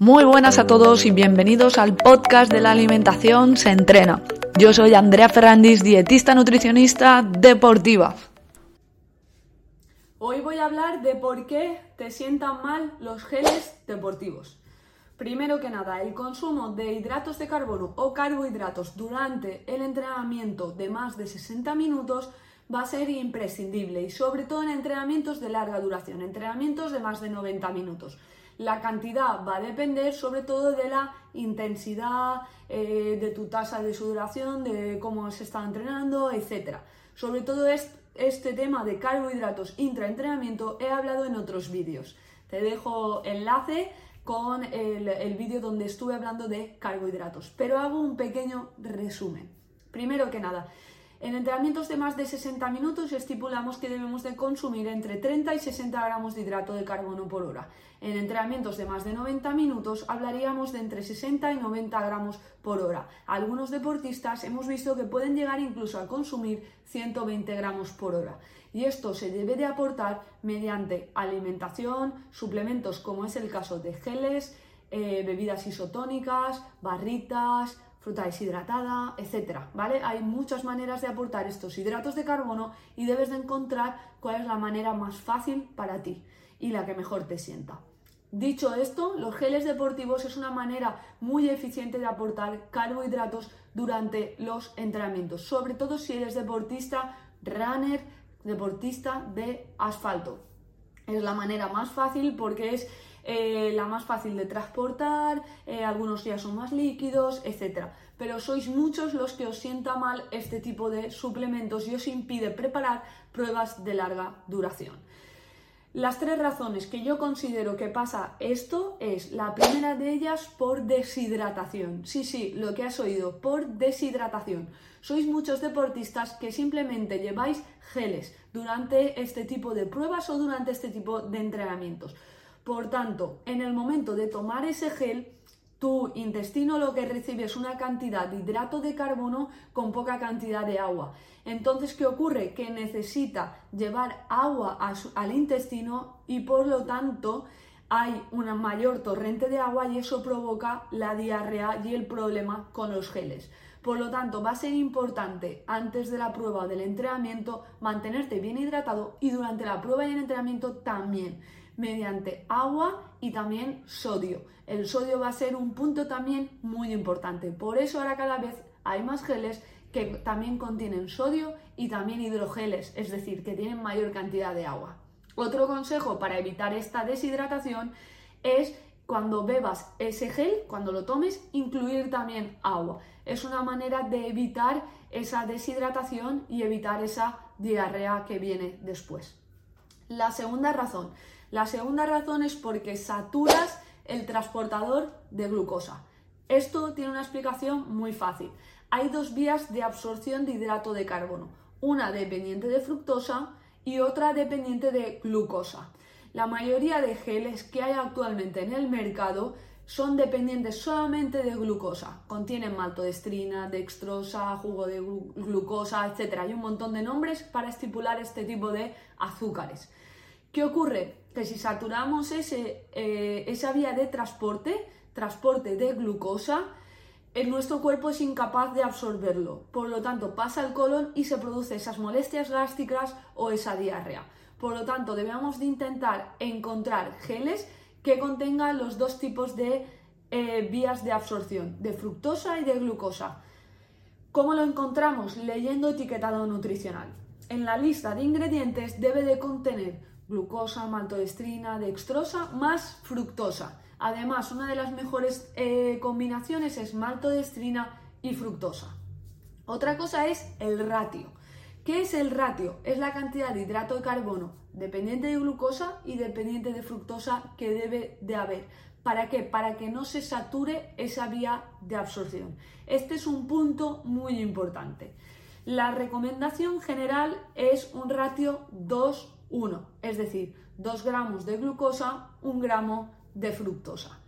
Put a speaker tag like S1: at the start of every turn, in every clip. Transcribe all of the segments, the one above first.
S1: Muy buenas a todos y bienvenidos al podcast de la alimentación se entrena. Yo soy Andrea Ferrandis, dietista nutricionista deportiva.
S2: Hoy voy a hablar de por qué te sientan mal los geles deportivos. Primero que nada, el consumo de hidratos de carbono o carbohidratos durante el entrenamiento de más de 60 minutos va a ser imprescindible y sobre todo en entrenamientos de larga duración, entrenamientos de más de 90 minutos. La cantidad va a depender sobre todo de la intensidad, eh, de tu tasa de sudoración, de cómo se está entrenando, etc. Sobre todo este tema de carbohidratos intraentrenamiento he hablado en otros vídeos. Te dejo enlace con el, el vídeo donde estuve hablando de carbohidratos, pero hago un pequeño resumen. Primero que nada, en entrenamientos de más de 60 minutos estipulamos que debemos de consumir entre 30 y 60 gramos de hidrato de carbono por hora. En entrenamientos de más de 90 minutos hablaríamos de entre 60 y 90 gramos por hora. Algunos deportistas hemos visto que pueden llegar incluso a consumir 120 gramos por hora. Y esto se debe de aportar mediante alimentación, suplementos como es el caso de geles, eh, bebidas isotónicas, barritas, fruta deshidratada, etcétera, ¿vale? Hay muchas maneras de aportar estos hidratos de carbono y debes de encontrar cuál es la manera más fácil para ti y la que mejor te sienta. Dicho esto, los geles deportivos es una manera muy eficiente de aportar carbohidratos durante los entrenamientos, sobre todo si eres deportista, runner, deportista de asfalto. Es la manera más fácil porque es eh, la más fácil de transportar, eh, algunos días son más líquidos, etc. Pero sois muchos los que os sienta mal este tipo de suplementos y os impide preparar pruebas de larga duración. Las tres razones que yo considero que pasa esto es la primera de ellas por deshidratación. Sí, sí, lo que has oído, por deshidratación. Sois muchos deportistas que simplemente lleváis geles durante este tipo de pruebas o durante este tipo de entrenamientos. Por tanto, en el momento de tomar ese gel, tu intestino lo que recibe es una cantidad de hidrato de carbono con poca cantidad de agua. Entonces, ¿qué ocurre? Que necesita llevar agua al intestino y por lo tanto hay una mayor torrente de agua y eso provoca la diarrea y el problema con los geles. Por lo tanto, va a ser importante antes de la prueba del entrenamiento mantenerte bien hidratado y durante la prueba y el entrenamiento también mediante agua y también sodio. El sodio va a ser un punto también muy importante. Por eso ahora cada vez hay más geles que también contienen sodio y también hidrogeles, es decir, que tienen mayor cantidad de agua. Otro consejo para evitar esta deshidratación es cuando bebas ese gel, cuando lo tomes, incluir también agua. Es una manera de evitar esa deshidratación y evitar esa diarrea que viene después. La segunda razón, la segunda razón es porque saturas el transportador de glucosa. Esto tiene una explicación muy fácil. Hay dos vías de absorción de hidrato de carbono, una dependiente de fructosa y otra dependiente de glucosa. La mayoría de geles que hay actualmente en el mercado son dependientes solamente de glucosa. Contienen maltodextrina, dextrosa, jugo de glucosa, etc. Hay un montón de nombres para estipular este tipo de azúcares. ¿Qué ocurre? Que si saturamos ese, eh, esa vía de transporte, transporte de glucosa, en nuestro cuerpo es incapaz de absorberlo. Por lo tanto, pasa al colon y se produce esas molestias gástricas o esa diarrea. Por lo tanto, debemos de intentar encontrar geles que contengan los dos tipos de eh, vías de absorción, de fructosa y de glucosa. ¿Cómo lo encontramos? Leyendo etiquetado nutricional. En la lista de ingredientes debe de contener glucosa, maltodextrina, dextrosa más fructosa. Además, una de las mejores eh, combinaciones es maltodextrina y fructosa. Otra cosa es el ratio. ¿Qué es el ratio? Es la cantidad de hidrato de carbono dependiente de glucosa y dependiente de fructosa que debe de haber. ¿Para qué? Para que no se sature esa vía de absorción. Este es un punto muy importante. La recomendación general es un ratio 2 1, es decir, 2 gramos de glucosa, 1 gramo de fructosa.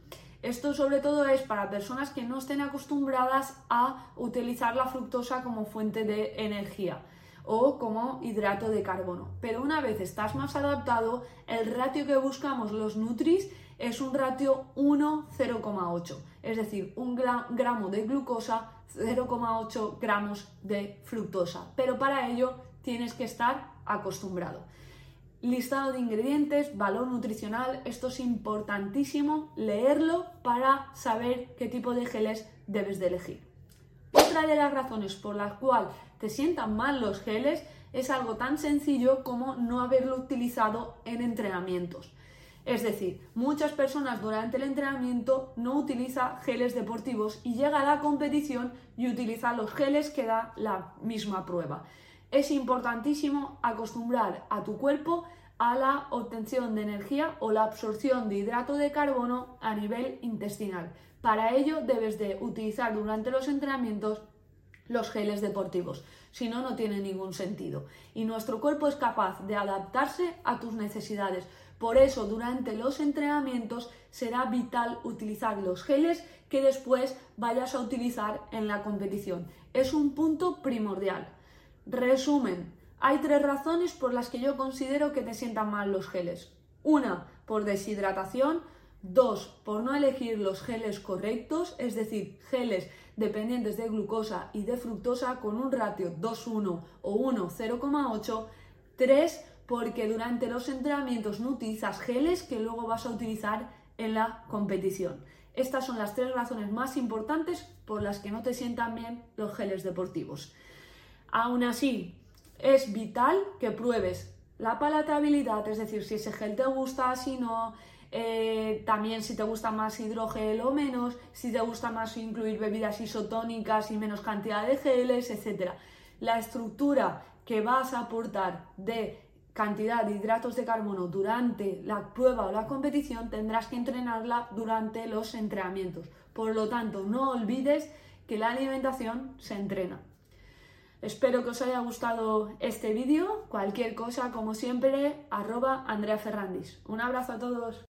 S2: Esto sobre todo es para personas que no estén acostumbradas a utilizar la fructosa como fuente de energía o como hidrato de carbono. Pero una vez estás más adaptado, el ratio que buscamos los Nutris es un ratio 1-0,8, es decir, un gramo de glucosa, 0,8 gramos de fructosa. Pero para ello tienes que estar acostumbrado. Listado de ingredientes, valor nutricional, esto es importantísimo leerlo para saber qué tipo de geles debes de elegir. Otra de las razones por las cuales te sientan mal los geles es algo tan sencillo como no haberlo utilizado en entrenamientos. Es decir, muchas personas durante el entrenamiento no utilizan geles deportivos y llega a la competición y utiliza los geles que da la misma prueba. Es importantísimo acostumbrar a tu cuerpo a la obtención de energía o la absorción de hidrato de carbono a nivel intestinal. Para ello debes de utilizar durante los entrenamientos los geles deportivos, si no, no tiene ningún sentido. Y nuestro cuerpo es capaz de adaptarse a tus necesidades. Por eso, durante los entrenamientos será vital utilizar los geles que después vayas a utilizar en la competición. Es un punto primordial. Resumen, hay tres razones por las que yo considero que te sientan mal los geles. Una, por deshidratación. Dos, por no elegir los geles correctos, es decir, geles dependientes de glucosa y de fructosa con un ratio 2,1 o 1,0,8. Tres, porque durante los entrenamientos no utilizas geles que luego vas a utilizar en la competición. Estas son las tres razones más importantes por las que no te sientan bien los geles deportivos. Aún así, es vital que pruebes la palatabilidad, es decir, si ese gel te gusta, si no, eh, también si te gusta más hidrogel o menos, si te gusta más incluir bebidas isotónicas y menos cantidad de geles, etc. La estructura que vas a aportar de cantidad de hidratos de carbono durante la prueba o la competición tendrás que entrenarla durante los entrenamientos. Por lo tanto, no olvides que la alimentación se entrena. Espero que os haya gustado este vídeo. Cualquier cosa, como siempre, arroba Andrea Ferrandis. Un abrazo a todos.